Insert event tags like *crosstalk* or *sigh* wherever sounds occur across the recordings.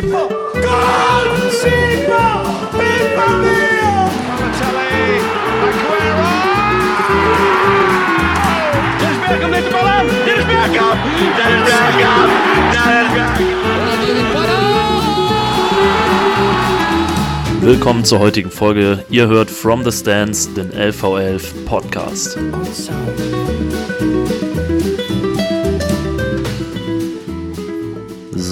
Siegler! Gol! Viva Rio! Balotelli, Aguero! Dennis Bergkamp neemt de bal aan. Dennis Bergkamp. Dennis Bergkamp. Dennis Bergkamp. Willkommen zur heutigen Folge. Ihr hört From the Stands, den LV11 Podcast.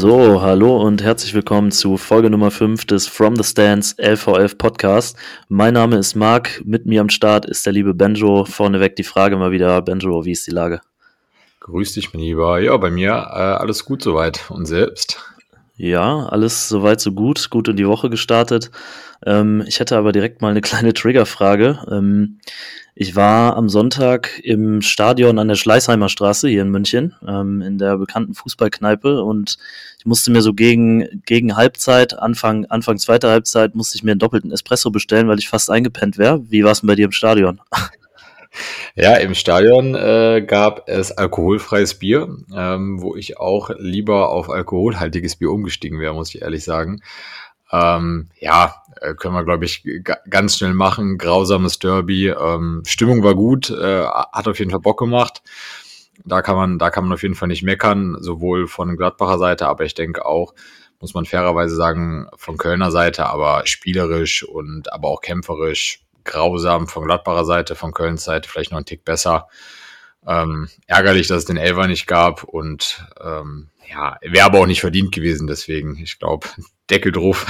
So, hallo und herzlich willkommen zu Folge Nummer 5 des From the Stands LV11 Podcast. Mein Name ist Marc, mit mir am Start ist der liebe Benjo. Vorneweg die Frage mal wieder, Benjo, wie ist die Lage? Grüß dich, mein Lieber. Ja, bei mir äh, alles gut soweit. Und selbst? Ja, alles soweit so gut, gut in die Woche gestartet. Ähm, ich hätte aber direkt mal eine kleine Triggerfrage. Ähm, ich war am Sonntag im Stadion an der Schleißheimer Straße hier in München, ähm, in der bekannten Fußballkneipe und ich musste mir so gegen, gegen Halbzeit, Anfang, Anfang zweiter Halbzeit, musste ich mir einen doppelten Espresso bestellen, weil ich fast eingepennt wäre. Wie war es denn bei dir im Stadion? *laughs* Ja, im Stadion äh, gab es alkoholfreies Bier, ähm, wo ich auch lieber auf alkoholhaltiges Bier umgestiegen wäre, muss ich ehrlich sagen. Ähm, ja, äh, können wir, glaube ich, ganz schnell machen. Grausames Derby. Ähm, Stimmung war gut, äh, hat auf jeden Fall Bock gemacht. Da kann man, da kann man auf jeden Fall nicht meckern, sowohl von Gladbacher Seite, aber ich denke auch, muss man fairerweise sagen, von Kölner Seite, aber spielerisch und aber auch kämpferisch grausam von Gladbacher Seite, von Kölns Seite vielleicht noch ein Tick besser. Ähm, ärgerlich, dass es den Elfer nicht gab und ähm, ja, wäre aber auch nicht verdient gewesen, deswegen, ich glaube, *laughs* Deckel drauf.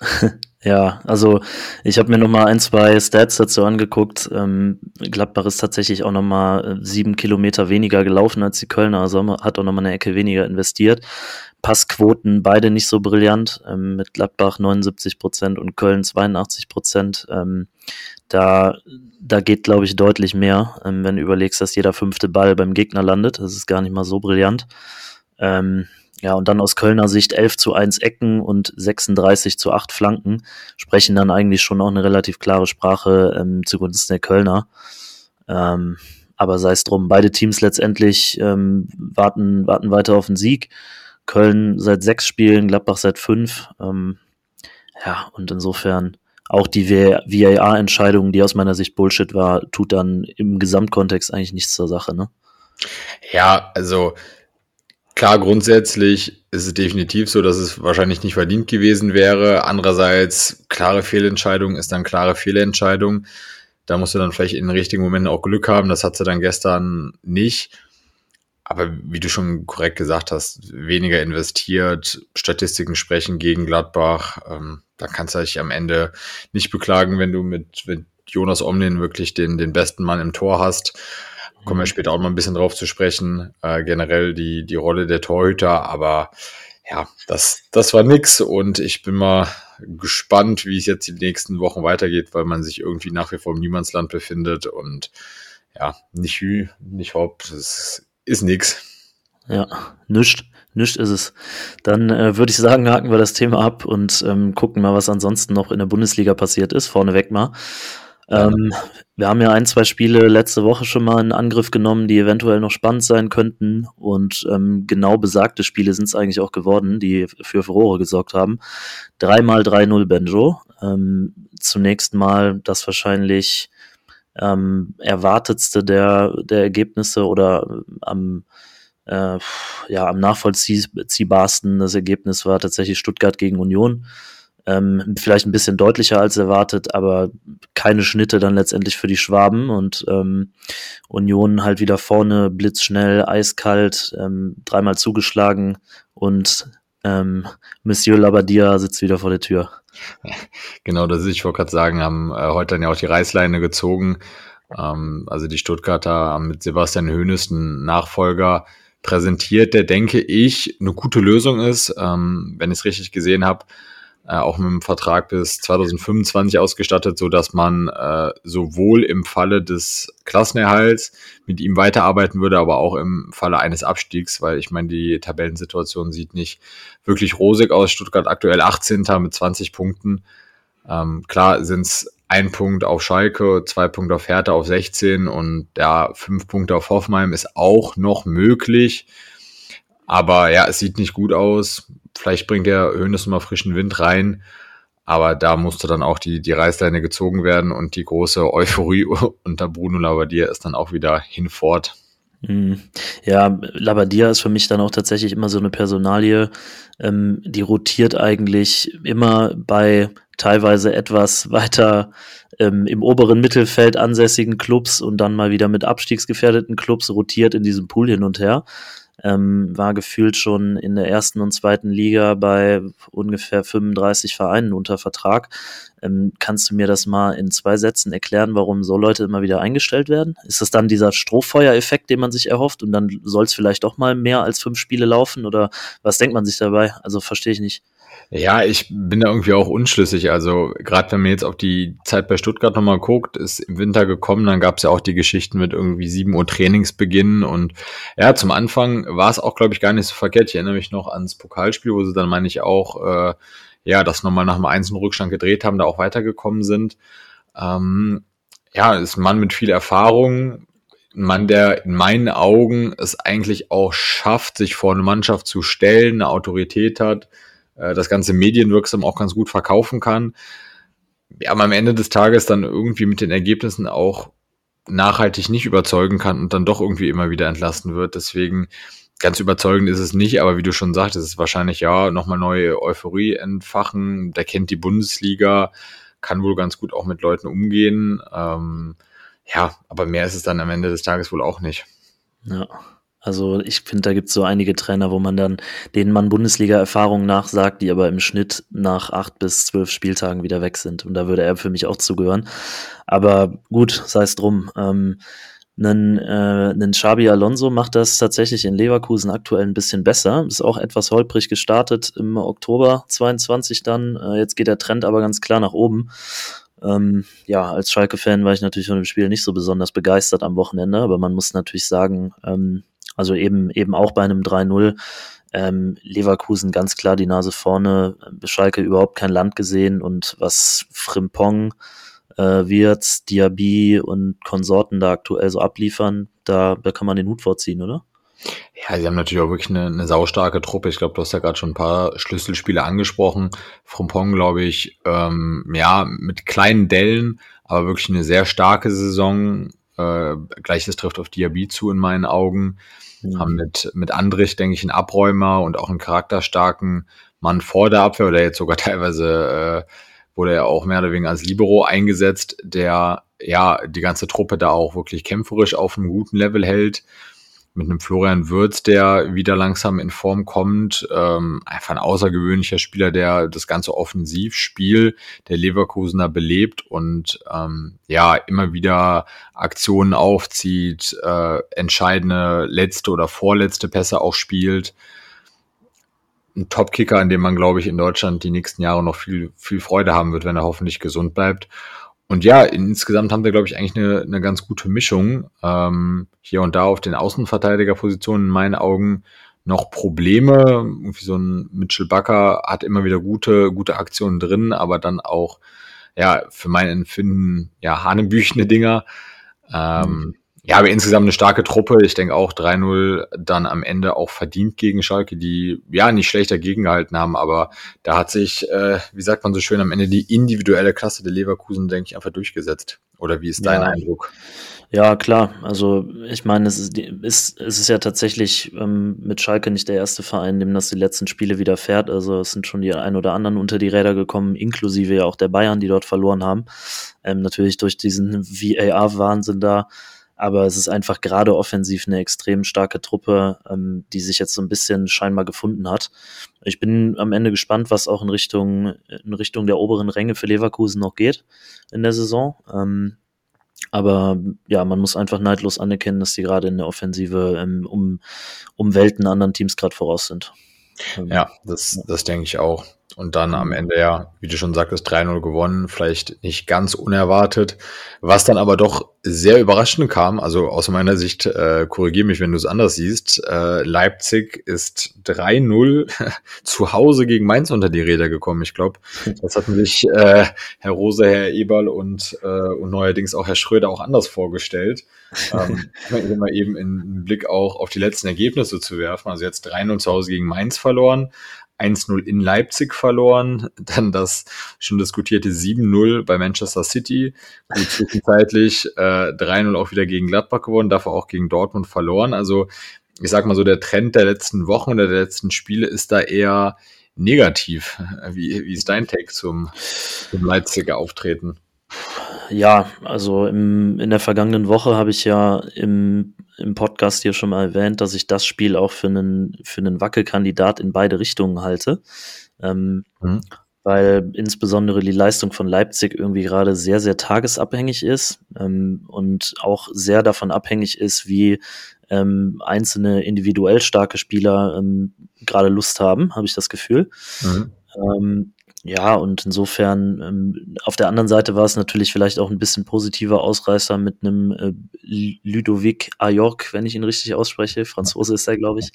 *laughs* Ja, also ich habe mir noch mal ein, zwei Stats dazu angeguckt. Ähm, Gladbach ist tatsächlich auch noch mal sieben Kilometer weniger gelaufen als die Kölner, also hat auch noch mal eine Ecke weniger investiert. Passquoten beide nicht so brillant, ähm, mit Gladbach 79 Prozent und Köln 82 Prozent. Ähm, da, da geht, glaube ich, deutlich mehr, ähm, wenn du überlegst, dass jeder fünfte Ball beim Gegner landet. Das ist gar nicht mal so brillant. Ähm, ja, und dann aus Kölner Sicht 11 zu 1 Ecken und 36 zu 8 Flanken sprechen dann eigentlich schon auch eine relativ klare Sprache ähm, zugunsten der Kölner. Ähm, aber sei es drum, beide Teams letztendlich ähm, warten, warten weiter auf den Sieg. Köln seit sechs Spielen, Gladbach seit fünf. Ähm, ja, und insofern auch die VAR-Entscheidung, die aus meiner Sicht Bullshit war, tut dann im Gesamtkontext eigentlich nichts zur Sache, ne? Ja, also Klar, grundsätzlich ist es definitiv so, dass es wahrscheinlich nicht verdient gewesen wäre. Andererseits, klare Fehlentscheidung ist dann klare Fehlentscheidung. Da musst du dann vielleicht in den richtigen Momenten auch Glück haben. Das hat sie dann gestern nicht. Aber wie du schon korrekt gesagt hast, weniger investiert, Statistiken sprechen gegen Gladbach. Ähm, dann kannst du dich am Ende nicht beklagen, wenn du mit, mit Jonas Omlin wirklich den, den besten Mann im Tor hast. Kommen wir mhm. später auch mal ein bisschen drauf zu sprechen. Äh, generell die, die Rolle der Torhüter, aber ja, das, das war nix und ich bin mal gespannt, wie es jetzt die nächsten Wochen weitergeht, weil man sich irgendwie nach wie vor im Niemandsland befindet und ja, nicht Hü, nicht Haupt, das ist nix. Ja, nischt, nischt ist es. Dann äh, würde ich sagen, haken wir das Thema ab und ähm, gucken mal, was ansonsten noch in der Bundesliga passiert ist, vorneweg mal. Ähm, wir haben ja ein, zwei Spiele letzte Woche schon mal in Angriff genommen, die eventuell noch spannend sein könnten. Und ähm, genau besagte Spiele sind es eigentlich auch geworden, die für Furore gesorgt haben. Dreimal 3-0 Benjo. Ähm, zunächst mal das wahrscheinlich ähm, erwartetste der, der Ergebnisse oder am, äh, ja, am nachvollziehbarsten das Ergebnis war tatsächlich Stuttgart gegen Union. Ähm, vielleicht ein bisschen deutlicher als erwartet, aber keine Schnitte dann letztendlich für die Schwaben und ähm, Union halt wieder vorne, blitzschnell, eiskalt, ähm, dreimal zugeschlagen und ähm, Monsieur Labadia sitzt wieder vor der Tür. *laughs* Genau, das ist, ich wollte gerade sagen, haben äh, heute dann ja auch die Reißleine gezogen. Ähm, also die Stuttgarter haben mit Sebastian Hoeneß einen Nachfolger präsentiert, der, denke ich, eine gute Lösung ist. Ähm, wenn ich es richtig gesehen habe, äh, auch mit einem Vertrag bis 2025 ausgestattet, so dass man äh, sowohl im Falle des Klassenerhalts mit ihm weiterarbeiten würde, aber auch im Falle eines Abstiegs, weil ich meine, die Tabellensituation sieht nicht wirklich rosig aus. Stuttgart aktuell 18. mit 20 Punkten. Ähm, klar sind es ein Punkt auf Schalke, zwei Punkte auf Hertha auf 16 und ja, fünf Punkte auf Hoffenheim ist auch noch möglich. Aber ja, es sieht nicht gut aus. Vielleicht bringt der Hönes mal frischen Wind rein. Aber da musste dann auch die, die Reißleine gezogen werden und die große Euphorie *laughs* unter Bruno Labbadia ist dann auch wieder hinfort. Mhm. Ja, Labadia ist für mich dann auch tatsächlich immer so eine Personalie, ähm, die rotiert eigentlich immer bei teilweise etwas *laughs* weiter ähm, im oberen Mittelfeld ansässigen Clubs und dann mal wieder mit abstiegsgefährdeten Clubs rotiert in diesem Pool hin und her ähm, war gefühlt schon in der ersten und zweiten Liga bei ungefähr 35 Vereinen unter Vertrag. Ähm, kannst du mir das mal in zwei Sätzen erklären, warum so Leute immer wieder eingestellt werden? Ist das dann dieser Strohfeuereffekt, den man sich erhofft und dann soll es vielleicht doch mal mehr als fünf Spiele laufen oder was denkt man sich dabei? Also verstehe ich nicht. Ja, ich bin da irgendwie auch unschlüssig. Also gerade wenn man jetzt auf die Zeit bei Stuttgart nochmal guckt, ist im Winter gekommen, dann gab es ja auch die Geschichten mit irgendwie 7 Uhr Trainingsbeginn und ja, zum Anfang war es auch, glaube ich, gar nicht so verkehrt. Ich erinnere mich noch ans Pokalspiel, wo sie dann, meine ich, auch äh, ja, das nochmal nach einem einzelnen Rückstand gedreht haben, da auch weitergekommen sind. Ähm, ja, ist ein Mann mit viel Erfahrung, ein Mann, der in meinen Augen es eigentlich auch schafft, sich vor eine Mannschaft zu stellen, eine Autorität hat, äh, das ganze medienwirksam auch ganz gut verkaufen kann. Ja, aber am Ende des Tages dann irgendwie mit den Ergebnissen auch nachhaltig nicht überzeugen kann und dann doch irgendwie immer wieder entlassen wird. Deswegen ganz überzeugend ist es nicht, aber wie du schon sagtest, ist es wahrscheinlich ja nochmal neue Euphorie entfachen. Der kennt die Bundesliga, kann wohl ganz gut auch mit Leuten umgehen. Ähm, ja, aber mehr ist es dann am Ende des Tages wohl auch nicht. Ja. Also ich finde, da gibt es so einige Trainer, wo man dann denen man Bundesliga-Erfahrung nachsagt, die aber im Schnitt nach acht bis zwölf Spieltagen wieder weg sind. Und da würde er für mich auch zugehören. Aber gut, sei es drum. Ähm, einen, äh, einen Xabi Alonso macht das tatsächlich in Leverkusen aktuell ein bisschen besser. Ist auch etwas holprig gestartet im Oktober 22 dann. Äh, jetzt geht der Trend aber ganz klar nach oben. Ähm, ja, als Schalke-Fan war ich natürlich von dem Spiel nicht so besonders begeistert am Wochenende, aber man muss natürlich sagen, ähm, also eben, eben auch bei einem 3-0. Ähm, Leverkusen ganz klar die Nase vorne, Schalke überhaupt kein Land gesehen und was Frimpong, äh, wird, Diaby und Konsorten da aktuell so abliefern, da, da kann man den Hut vorziehen, oder? Ja, sie haben natürlich auch wirklich eine, eine saustarke Truppe. Ich glaube, du hast ja gerade schon ein paar Schlüsselspiele angesprochen. Frimpong, glaube ich, ähm, ja, mit kleinen Dellen, aber wirklich eine sehr starke Saison. Äh, Gleiches trifft auf Diaby zu in meinen Augen. Mhm. Haben mit, mit Andrich, denke ich, einen Abräumer und auch einen charakterstarken Mann vor der Abwehr oder jetzt sogar *laughs* teilweise äh, wurde er auch mehr oder weniger als Libero eingesetzt, der ja die ganze Truppe da auch wirklich kämpferisch auf einem guten Level hält mit einem Florian Würz, der wieder langsam in Form kommt. Ähm, einfach ein außergewöhnlicher Spieler, der das ganze Offensivspiel der Leverkusener belebt und ähm, ja, immer wieder Aktionen aufzieht, äh, entscheidende letzte oder vorletzte Pässe auch spielt. Ein Top-Kicker, an dem man, glaube ich, in Deutschland die nächsten Jahre noch viel, viel Freude haben wird, wenn er hoffentlich gesund bleibt. Und ja, insgesamt haben wir, glaube ich, eigentlich eine, eine ganz gute Mischung. Ähm, hier und da auf den Außenverteidigerpositionen in meinen Augen noch Probleme. Irgendwie so ein Mitchell Bucker hat immer wieder gute, gute Aktionen drin, aber dann auch, ja, für mein Empfinden, ja, hanebüchene Dinger. Ähm, mhm. Ja, aber insgesamt eine starke Truppe. Ich denke auch 3-0 dann am Ende auch verdient gegen Schalke, die ja nicht schlecht dagegen gehalten haben, aber da hat sich, äh, wie sagt man so schön, am Ende die individuelle Klasse der Leverkusen, denke ich, einfach durchgesetzt. Oder wie ist dein ja. Eindruck? Ja, klar. Also ich meine, es ist, ist, es ist ja tatsächlich ähm, mit Schalke nicht der erste Verein, dem das die letzten Spiele wieder fährt. Also es sind schon die ein oder anderen unter die Räder gekommen, inklusive ja auch der Bayern, die dort verloren haben. Ähm, natürlich durch diesen VAR-Wahnsinn da aber es ist einfach gerade offensiv eine extrem starke Truppe, ähm, die sich jetzt so ein bisschen scheinbar gefunden hat. Ich bin am Ende gespannt, was auch in Richtung, in Richtung der oberen Ränge für Leverkusen noch geht in der Saison. Ähm, aber ja, man muss einfach neidlos anerkennen, dass die gerade in der Offensive ähm, um, um Welten anderen Teams gerade voraus sind. Ähm, ja, das, das denke ich auch. Und dann am Ende ja, wie du schon sagtest, 3-0 gewonnen, vielleicht nicht ganz unerwartet. Was dann aber doch sehr überraschend kam, also aus meiner Sicht, äh, korrigiere mich, wenn du es anders siehst, äh, Leipzig ist 3-0 *laughs* zu Hause gegen Mainz unter die Räder gekommen. Ich glaube, *laughs* das hatten sich äh, Herr Rose, Herr Eberl und, äh, und neuerdings auch Herr Schröder auch anders vorgestellt. ähm, *laughs* immer eben in Blick auch auf die letzten Ergebnisse zu werfen. Also jetzt 3-0 zu Hause gegen Mainz verloren, 1-0 in Leipzig verloren, dann das schon diskutierte 7-0 bei Manchester City, gut zwischenzeitlich äh, 3-0 auch wieder gegen Gladbach gewonnen, dafür auch gegen Dortmund verloren. Also ich sag mal so, der Trend der letzten Wochen oder der letzten Spiele ist da eher negativ. Wie, wie ist dein Take zum, zum Leipziger Auftreten? Ja, also im, in der vergangenen Woche habe ich ja im, im Podcast hier schon mal erwähnt, dass ich das Spiel auch für einen, für einen Wackelkandidat in beide Richtungen halte. Ähm, mhm. Weil insbesondere die Leistung von Leipzig irgendwie gerade sehr, sehr tagesabhängig ist ähm, und auch sehr davon abhängig ist, wie ähm, einzelne individuell starke Spieler ähm, gerade Lust haben, habe ich das Gefühl. Mhm. Ja, und insofern, ähm, auf der anderen Seite war es natürlich vielleicht auch ein bisschen positiver Ausreißer mit einem äh, Ludovic Ajorc, wenn ich ihn richtig ausspreche. Franzose ist er, glaube ich,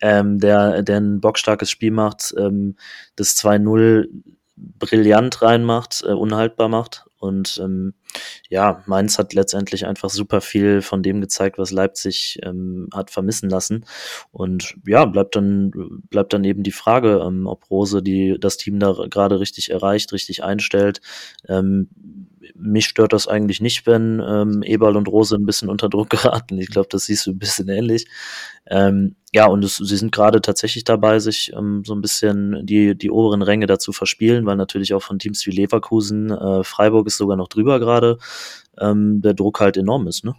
ähm, der, der ein bockstarkes Spiel macht, ähm, das 2-0 brillant reinmacht, äh, unhaltbar macht. Und ähm, ja, Mainz hat letztendlich einfach super viel von dem gezeigt, was Leipzig ähm, hat vermissen lassen. Und ja, bleibt dann, bleibt dann eben die Frage, ähm, ob Rose die, das Team da gerade richtig erreicht, richtig einstellt. Ähm, mich stört das eigentlich nicht, wenn ähm, Eberl und Rose ein bisschen unter Druck geraten. Ich glaube, das siehst du ein bisschen ähnlich. Ähm, ja, und es, sie sind gerade tatsächlich dabei, sich ähm, so ein bisschen die, die oberen Ränge dazu verspielen, weil natürlich auch von Teams wie Leverkusen, äh, Freiburg ist sogar noch drüber gerade, ähm, der Druck halt enorm ist, ne?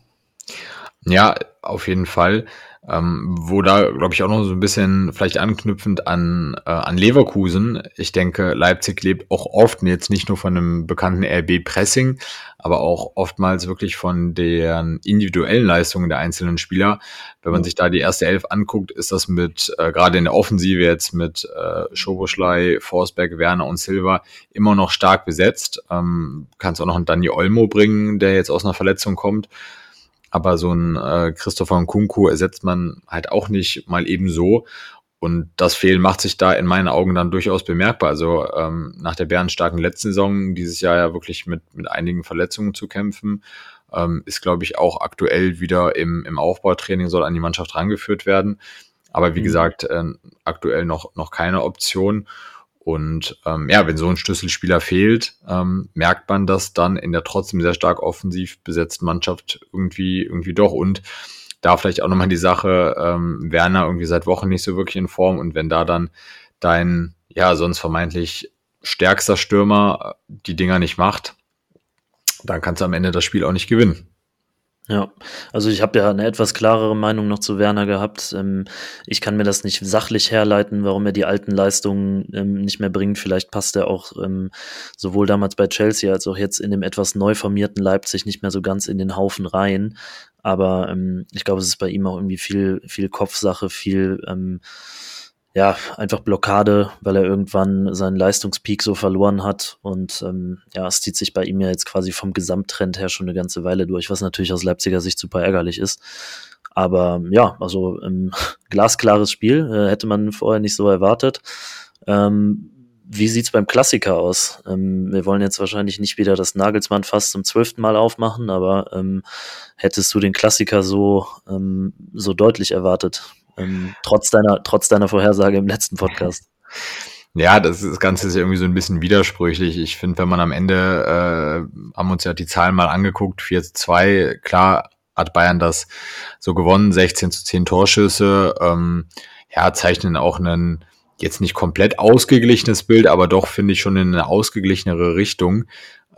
Ja, auf jeden Fall. Ähm, wo da, glaube ich, auch noch so ein bisschen vielleicht anknüpfend an, äh, an Leverkusen. Ich denke, Leipzig lebt auch oft, jetzt nicht nur von einem bekannten RB-Pressing, aber auch oftmals wirklich von den individuellen Leistungen der einzelnen Spieler. Wenn man sich da die erste Elf anguckt, ist das mit, äh, gerade in der Offensive jetzt mit äh, Schoboschlei, Forsberg, Werner und Silva immer noch stark besetzt. Ähm, kannst auch noch einen Dani Olmo bringen, der jetzt aus einer Verletzung kommt. Aber so ein äh, Christopher Nkunku ersetzt man halt auch nicht mal eben so. Und das Fehlen macht sich da in meinen Augen dann durchaus bemerkbar. Also ähm, nach der bärenstarken letzten Saison, dieses Jahr ja wirklich mit, mit einigen Verletzungen zu kämpfen, ähm, ist, glaube ich, auch aktuell wieder im, im Aufbautraining soll an die Mannschaft rangeführt werden. Aber wie mhm. gesagt, äh, aktuell noch, noch keine Option. Und ähm, ja, wenn so ein Schlüsselspieler fehlt, ähm, merkt man das dann in der trotzdem sehr stark offensiv besetzten Mannschaft irgendwie, irgendwie doch. Und da vielleicht auch nochmal die Sache, ähm, Werner irgendwie seit Wochen nicht so wirklich in Form. Und wenn da dann dein, ja, sonst vermeintlich stärkster Stürmer die Dinger nicht macht, dann kannst du am Ende das Spiel auch nicht gewinnen. Ja, also ich habe ja eine etwas klarere Meinung noch zu Werner gehabt. Ähm, ich kann mir das nicht sachlich herleiten, warum er die alten Leistungen ähm, nicht mehr bringt. Vielleicht passt er auch ähm, sowohl damals bei Chelsea als auch jetzt in dem etwas neu formierten Leipzig nicht mehr so ganz in den Haufen rein. Aber ich glaube, es ist bei ihm auch irgendwie viel, viel Kopfsache, viel ja, einfach Blockade, weil er irgendwann seinen Leistungspeak so verloren hat. Und ähm, ja, es zieht sich bei ihm ja jetzt quasi vom Gesamttrend her schon eine ganze Weile durch, was natürlich aus Leipziger Sicht super ärgerlich ist. Aber ja, also ähm, *laughs* glasklares Spiel, äh, hätte man vorher nicht so erwartet. Ähm, wie sieht's beim Klassiker aus? Ähm, wir wollen jetzt wahrscheinlich nicht wieder das Nagelsmann fast zum zwölften Mal aufmachen, aber ähm, hättest du den Klassiker so, ähm, so deutlich erwartet? Ähm, trotz, deiner, trotz deiner Vorhersage im letzten Podcast. Ja, das, das Ganze ist irgendwie so ein bisschen widersprüchlich. Ich finde, wenn man am Ende, äh, haben uns ja die Zahlen mal angeguckt, 4 zu 2, klar hat Bayern das so gewonnen, 16 zu 10 Torschüsse, ähm, ja, zeichnen auch einen jetzt nicht komplett ausgeglichenes Bild, aber doch finde ich schon in eine ausgeglichenere Richtung.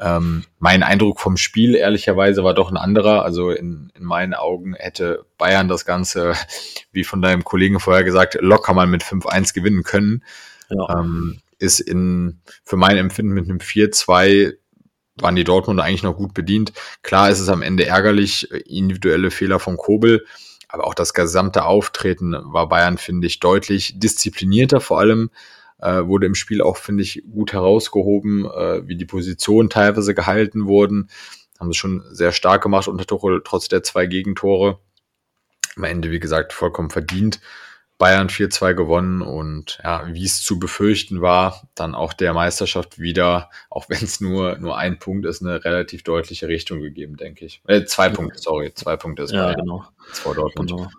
Ähm, mein Eindruck vom Spiel, ehrlicherweise, war doch ein anderer. Also in, in meinen Augen hätte Bayern das Ganze, wie von deinem Kollegen vorher gesagt, locker mal mit 5-1 gewinnen können. Ja. Ähm, ist in, für mein Empfinden mit einem 4-2 waren die Dortmunder eigentlich noch gut bedient. Klar ist es am Ende ärgerlich, individuelle Fehler von Kobel, aber auch das gesamte Auftreten war Bayern, finde ich, deutlich disziplinierter vor allem äh, wurde im Spiel auch, finde ich, gut herausgehoben, äh, wie die Positionen teilweise gehalten wurden. Haben sie schon sehr stark gemacht unter Tuchel, trotz der zwei Gegentore. Am Ende, wie gesagt, vollkommen verdient. Bayern 4-2 gewonnen und ja, wie es zu befürchten war, dann auch der Meisterschaft wieder, auch wenn es nur, nur ein Punkt ist, eine relativ deutliche Richtung gegeben, denke ich. Äh, zwei Punkte, sorry, zwei Punkte ist ja, Bayern genau. vor Dortmund. genau.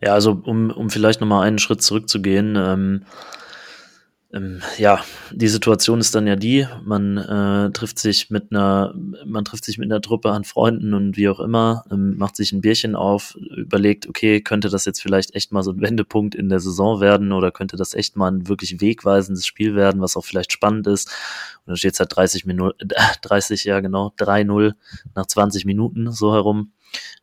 Ja, also um, um vielleicht nochmal einen Schritt zurückzugehen, ähm, ähm, ja, die Situation ist dann ja die, man äh, trifft sich mit einer, man trifft sich mit einer Truppe an Freunden und wie auch immer, ähm, macht sich ein Bierchen auf, überlegt, okay, könnte das jetzt vielleicht echt mal so ein Wendepunkt in der Saison werden oder könnte das echt mal ein wirklich wegweisendes Spiel werden, was auch vielleicht spannend ist. Und dann steht es halt 30 Minuten, äh, 30, ja genau, 3-0 nach 20 Minuten so herum.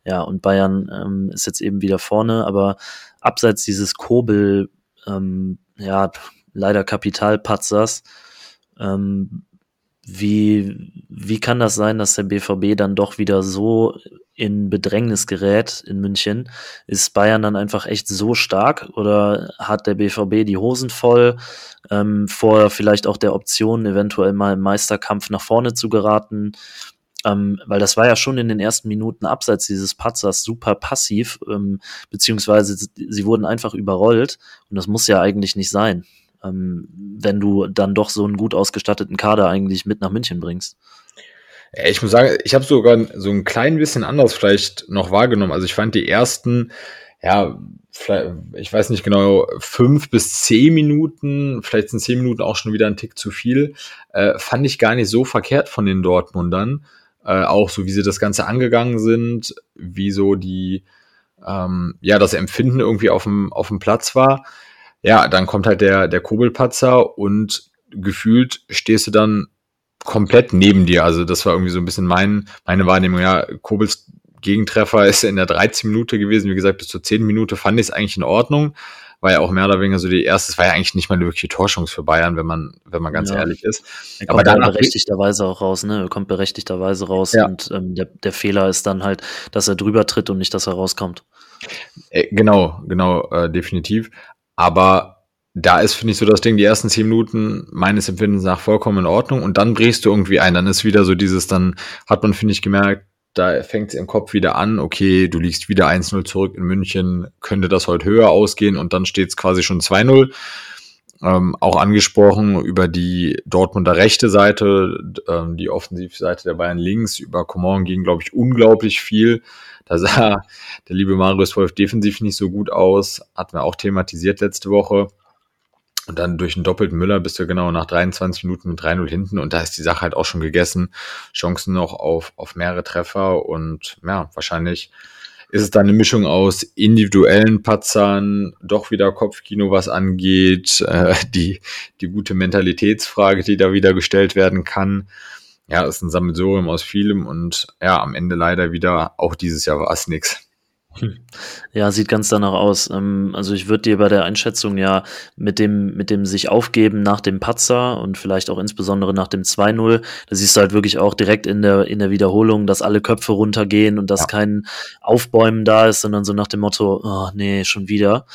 Ja, und Bayern ähm, ist jetzt eben wieder vorne, aber abseits dieses Kobel, ähm, ja, leider Kapitalpatzers. Ähm, wie, wie kann das sein, dass der BVB dann doch wieder so in Bedrängnis gerät in München? Ist Bayern dann einfach echt so stark oder hat der BVB die Hosen voll, ähm, vor vielleicht auch der Option, eventuell mal im Meisterkampf nach vorne zu geraten? Ähm, weil das war ja schon in den ersten Minuten abseits dieses Patzers super passiv, ähm, beziehungsweise sie wurden einfach überrollt und das muss ja eigentlich nicht sein ähm, wenn du dann doch so einen gut ausgestatteten Kader eigentlich mit nach München bringst. Ich muss sagen, ich habe sogar so ein klein bisschen anders vielleicht noch wahrgenommen. Also ich fand die ersten, ja, ich weiß nicht genau, fünf bis zehn Minuten, vielleicht sind zehn Minuten auch schon wieder ein Tick zu viel, äh, fand ich gar nicht so verkehrt von den Dortmundern. Äh, auch so, wie sie das Ganze angegangen sind, wie so die, ähm, ja, das Empfinden irgendwie auf dem, auf dem Platz war ja, dann kommt halt der, der Kobelpatzer und gefühlt stehst du dann komplett neben dir. Also das war irgendwie so ein bisschen mein, meine Wahrnehmung. Ja, Kobels Gegentreffer *laughs* ist in der 13 Minute gewesen. Wie gesagt, bis zur 10 Minute fand ich es eigentlich in Ordnung. War ja auch mehr oder weniger so die erste, es war ja eigentlich nicht mal eine wirkliche Torschance für Bayern, wenn man, wenn man ganz ja. ehrlich ist. Er kommt Aber berechtigterweise auch raus, ne? Er kommt berechtigterweise raus ja. und ähm, der, der Fehler ist dann halt, dass er drüber tritt und nicht, dass er rauskommt. Äh, genau, genau, äh, definitiv. Aber da ist, finde ich, so das Ding, die ersten zehn Minuten meines Empfindens nach vollkommen in Ordnung und dann brichst du irgendwie ein. Dann ist wieder so dieses, dann hat man, finde ich, gemerkt, da fängt es im Kopf wieder an, okay, du liegst wieder 1-0 zurück in München, könnte das heute höher ausgehen und dann steht es quasi schon 2-0. Ähm, auch angesprochen über die Dortmunder rechte Seite, ähm, die Offensivseite der Bayern links, über Coman ging, glaube ich, unglaublich viel. Da sah *laughs* der liebe Marius Wolf defensiv nicht so gut aus, hatten wir auch thematisiert letzte Woche. Und dann durch einen doppelten Müller bist du genau nach 23 Minuten mit 3-0 hinten und da ist die Sache halt auch schon gegessen. Chancen noch auf, auf mehrere Treffer und ja, wahrscheinlich ist es dann eine Mischung aus individuellen Patzern, doch wieder Kopfkino, was angeht, *laughs* äh, die, die gute Mentalitätsfrage, die da wieder gestellt werden kann ja, ist ein Sammelsurium aus vielem und ja, am Ende leider wieder, auch dieses Jahr war es nix. *laughs* Ja, sieht ganz danach aus. Ähm, also ich würde dir bei der Einschätzung ja mit dem, mit dem sich aufgeben nach dem Patzer und vielleicht auch insbesondere nach dem 2-0, da siehst du halt wirklich auch direkt in der, in der Wiederholung, dass alle Köpfe runtergehen und dass ja. kein Aufbäumen da ist, sondern so nach dem Motto, oh nee, schon wieder.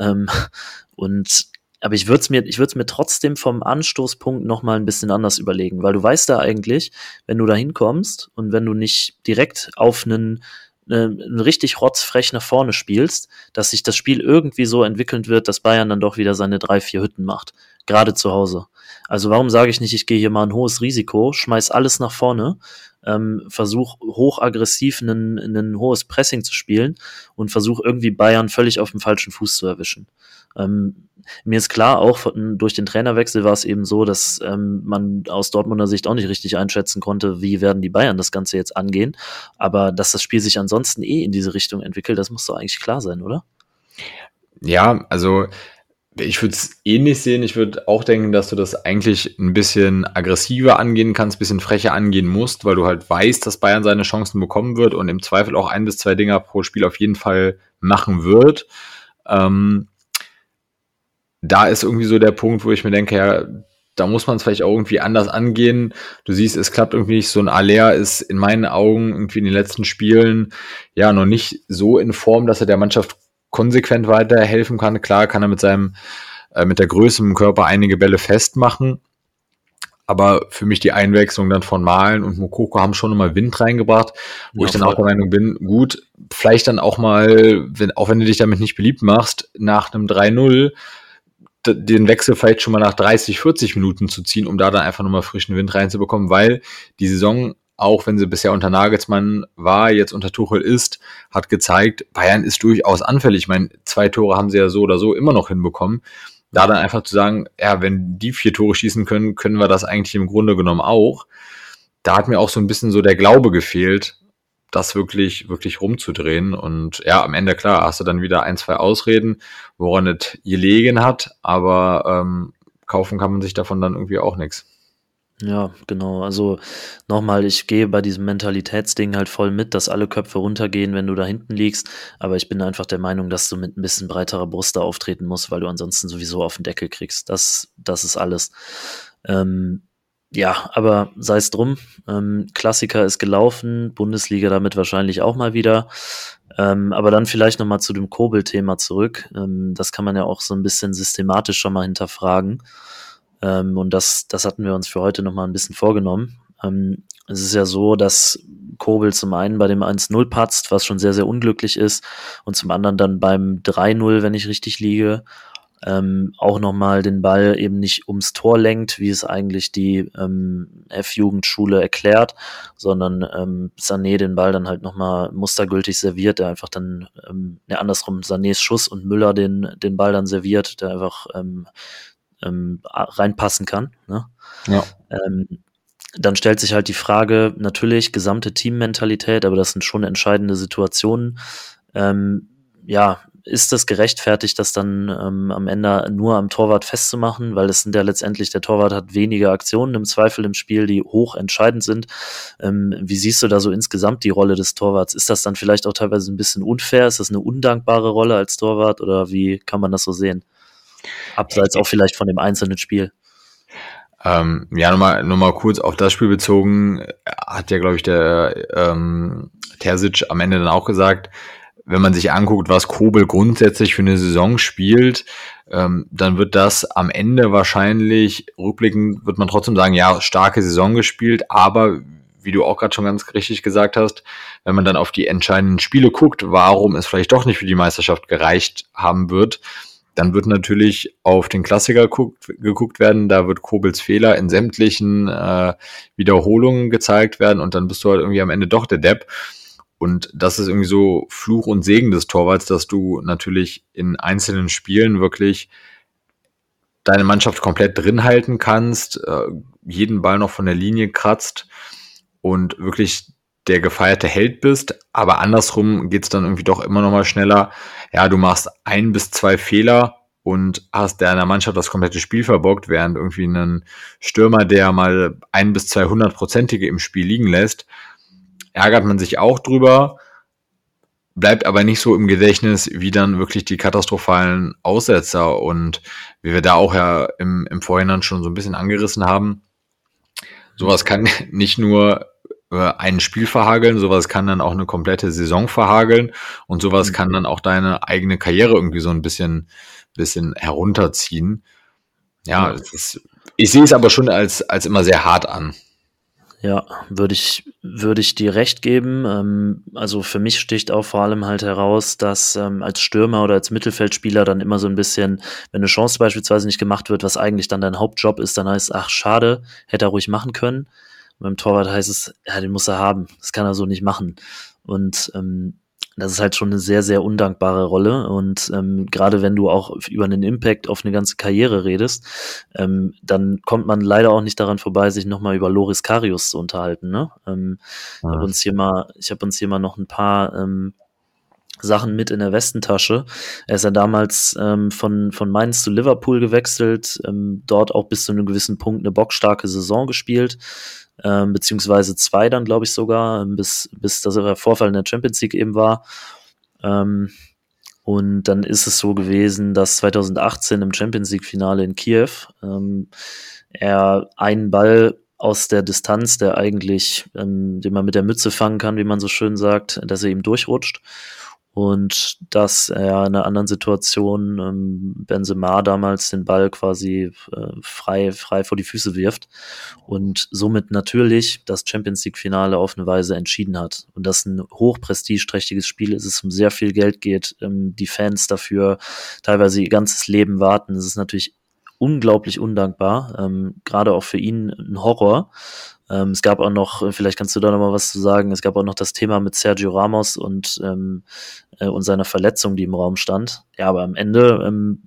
Ähm, *laughs* und aber ich würde es mir, ich würde mir trotzdem vom Anstoßpunkt noch mal ein bisschen anders überlegen, weil du weißt da eigentlich, wenn du da hinkommst und wenn du nicht direkt auf einen, einen, einen richtig rotzfrech nach vorne spielst, dass sich das Spiel irgendwie so entwickeln wird, dass Bayern dann doch wieder seine drei, vier Hütten macht, gerade zu Hause. Also warum sage ich nicht, ich gehe hier mal ein hohes Risiko, schmeiß alles nach vorne, ähm, versuch hochaggressiv ein hohes Pressing zu spielen und versuch irgendwie Bayern völlig auf dem falschen Fuß zu erwischen. Ähm, mir ist klar, auch von, durch den Trainerwechsel war es eben so, dass ähm, man aus Dortmunder Sicht auch nicht richtig einschätzen konnte, wie werden die Bayern das Ganze jetzt angehen. Aber dass das Spiel sich ansonsten eh in diese Richtung entwickelt, das muss doch eigentlich klar sein, oder? Ja, also ich würde es ähnlich sehen. Ich würde auch denken, dass du das eigentlich ein bisschen aggressiver angehen kannst, ein bisschen frecher angehen musst, weil du halt weißt, dass Bayern seine Chancen bekommen wird und im Zweifel auch ein bis zwei Dinger pro Spiel auf jeden Fall machen wird. Ähm, da ist irgendwie so der Punkt, wo ich mir denke, ja, da muss man es vielleicht auch irgendwie anders angehen. Du siehst, es klappt irgendwie nicht. So ein Aller ist in meinen Augen irgendwie in den letzten Spielen ja noch nicht so in Form, dass er der Mannschaft konsequent weiterhelfen kann. Klar kann er mit seinem äh, mit der Größe im Körper einige Bälle festmachen. Aber für mich die Einwechslung dann von Malen und Mokoko haben schon immer Wind reingebracht, wo ja, ich dann voll. auch der Meinung bin, gut, vielleicht dann auch mal, wenn, auch wenn du dich damit nicht beliebt machst, nach einem 3-0 den Wechsel vielleicht schon mal nach 30, 40 Minuten zu ziehen, um da dann einfach nochmal frischen Wind reinzubekommen, weil die Saison, auch wenn sie bisher unter Nagelsmann war, jetzt unter Tuchel ist, hat gezeigt, Bayern ist durchaus anfällig. Ich meine, zwei Tore haben sie ja so oder so immer noch hinbekommen da dann einfach zu sagen, ja, wenn die vier Tore schießen können, können wir das eigentlich im Grunde genommen auch. Da hat mir auch so ein bisschen so der Glaube gefehlt, das wirklich, wirklich rumzudrehen. Und ja, am Ende, klar, hast du dann wieder ein, zwei Ausreden, woran es gelegen hat, aber ähm, kaufen kann man sich davon dann irgendwie auch nichts. Ja, genau. Also nochmal, ich gehe bei diesem Mentalitätsding halt voll mit, dass alle Köpfe runtergehen, wenn du da hinten liegst. Aber ich bin einfach der Meinung, dass du mit ein bisschen breiterer Brust da auftreten musst, weil du ansonsten sowieso auf den Deckel kriegst. Das, das ist alles. Ähm, ja, aber sei es drum. Ähm, Klassiker ist gelaufen, Bundesliga damit wahrscheinlich auch mal wieder. Ähm, aber dann vielleicht nochmal zu dem Kobel-Thema zurück. Ähm, das kann man ja auch so ein bisschen systematisch schon mal hinterfragen. Ähm, und das, das hatten wir uns für heute nochmal ein bisschen vorgenommen. Ähm, es ist ja so, dass Kobel zum einen bei dem 1-0 patzt, was schon sehr, sehr unglücklich ist, und zum anderen dann beim 3-0, wenn ich richtig liege, ähm, auch nochmal den Ball eben nicht ums Tor lenkt, wie es eigentlich die ähm, F-Jugendschule erklärt, sondern ähm, Sané den Ball dann halt nochmal mustergültig serviert, der einfach dann, ähm, ja andersrum, Sanés Schuss und Müller den, den Ball dann serviert, der einfach ähm, ähm, reinpassen kann. Ne? Ja. Ähm, dann stellt sich halt die Frage, natürlich gesamte Teammentalität, aber das sind schon entscheidende Situationen. Ähm, ja, ist das gerechtfertigt, das dann ähm, am Ende nur am Torwart festzumachen, weil es sind ja letztendlich, der Torwart hat weniger Aktionen im Zweifel im Spiel, die hoch entscheidend sind. Ähm, wie siehst du da so insgesamt die Rolle des Torwarts? Ist das dann vielleicht auch teilweise ein bisschen unfair? Ist das eine undankbare Rolle als Torwart oder wie kann man das so sehen? Abseits auch vielleicht von dem einzelnen Spiel. Ähm, ja, nochmal noch mal kurz auf das Spiel bezogen, hat ja, glaube ich, der ähm, Terzic am Ende dann auch gesagt, wenn man sich anguckt, was Kobel grundsätzlich für eine Saison spielt, ähm, dann wird das am Ende wahrscheinlich, rückblickend wird man trotzdem sagen, ja, starke Saison gespielt, aber wie du auch gerade schon ganz richtig gesagt hast, wenn man dann auf die entscheidenden Spiele guckt, warum es vielleicht doch nicht für die Meisterschaft gereicht haben wird, dann wird natürlich auf den Klassiker geguckt, geguckt werden. Da wird Kobels Fehler in sämtlichen äh, Wiederholungen gezeigt werden und dann bist du halt irgendwie am Ende doch der Depp. Und das ist irgendwie so Fluch und Segen des Torwarts, dass du natürlich in einzelnen Spielen wirklich deine Mannschaft komplett drin halten kannst, äh, jeden Ball noch von der Linie kratzt und wirklich der gefeierte Held bist, aber andersrum geht's dann irgendwie doch immer noch mal schneller. Ja, du machst ein bis zwei Fehler und hast deiner Mannschaft das komplette Spiel verbockt, während irgendwie ein Stürmer, der mal ein bis zwei hundertprozentige im Spiel liegen lässt, ärgert man sich auch drüber, bleibt aber nicht so im Gedächtnis wie dann wirklich die katastrophalen Aussetzer und wie wir da auch ja im, im Vorhinein schon so ein bisschen angerissen haben. Sowas kann *laughs* nicht nur ein Spiel verhageln, sowas kann dann auch eine komplette Saison verhageln und sowas mhm. kann dann auch deine eigene Karriere irgendwie so ein bisschen, bisschen herunterziehen. Ja, ja. Ist, ich sehe es aber schon als, als immer sehr hart an. Ja, würde ich, würde ich dir recht geben. Ähm, also für mich sticht auch vor allem halt heraus, dass ähm, als Stürmer oder als Mittelfeldspieler dann immer so ein bisschen, wenn eine Chance beispielsweise nicht gemacht wird, was eigentlich dann dein Hauptjob ist, dann heißt, ach schade, hätte er ruhig machen können beim Torwart heißt es, ja, den muss er haben. Das kann er so nicht machen. Und ähm, das ist halt schon eine sehr, sehr undankbare Rolle. Und ähm, gerade wenn du auch über einen Impact auf eine ganze Karriere redest, ähm, dann kommt man leider auch nicht daran vorbei, sich nochmal über Loris Karius zu unterhalten. Ne? Ähm, ja. Ich habe uns hier mal, ich habe uns hier mal noch ein paar ähm, Sachen mit in der Westentasche. Er ist ja damals ähm, von, von Mainz zu Liverpool gewechselt, ähm, dort auch bis zu einem gewissen Punkt eine bockstarke Saison gespielt ähm, beziehungsweise zwei dann, glaube ich, sogar, ähm, bis, bis das Vorfall in der Champions League eben war. Ähm, und dann ist es so gewesen, dass 2018 im Champions League-Finale in Kiew ähm, er einen Ball aus der Distanz, der eigentlich, ähm, den man mit der Mütze fangen kann, wie man so schön sagt, dass er ihm durchrutscht. Und dass er in einer anderen Situation ähm, Benzema damals den Ball quasi äh, frei, frei vor die Füße wirft und somit natürlich das Champions League Finale auf eine Weise entschieden hat. Und das ein hochprestigeträchtiges Spiel ist, es um sehr viel Geld geht, ähm, die Fans dafür teilweise ihr ganzes Leben warten. Es ist natürlich unglaublich undankbar, ähm, gerade auch für ihn ein Horror. Ähm, es gab auch noch, vielleicht kannst du da noch mal was zu sagen, es gab auch noch das Thema mit Sergio Ramos und, ähm, äh, und seiner Verletzung, die im Raum stand. Ja, aber am Ende ähm,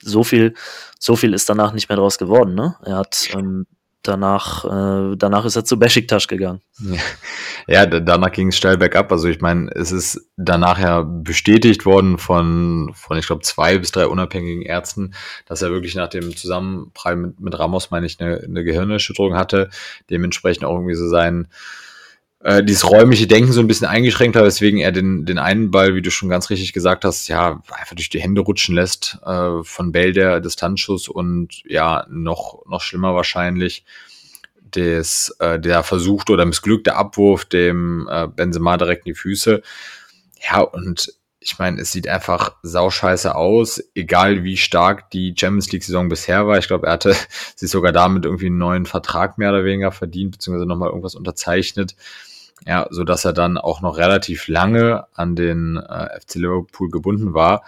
so viel, so viel ist danach nicht mehr draus geworden. Ne? Er hat ähm, danach, äh, danach ist er zu Besiktas gegangen. Ja, danach ging es steil bergab. Also ich meine, es ist danach ja bestätigt worden von, von ich glaube, zwei bis drei unabhängigen Ärzten, dass er wirklich nach dem Zusammenprall mit, mit Ramos, meine ich, eine, eine Gehirnerschütterung hatte. Dementsprechend auch irgendwie so sein äh, dieses räumliche Denken so ein bisschen eingeschränkt hat, weswegen er den, den einen Ball, wie du schon ganz richtig gesagt hast, ja, einfach durch die Hände rutschen lässt äh, von Bell der Distanzschuss und ja, noch, noch schlimmer wahrscheinlich des, äh, der versuchte oder missglückte Abwurf dem äh, Benzema direkt in die Füße. Ja, und ich meine, es sieht einfach sauscheiße aus, egal wie stark die Champions League-Saison bisher war. Ich glaube, er hatte *laughs* sich sogar damit irgendwie einen neuen Vertrag mehr oder weniger verdient, beziehungsweise nochmal irgendwas unterzeichnet. Ja, so dass er dann auch noch relativ lange an den äh, FC Liverpool gebunden war.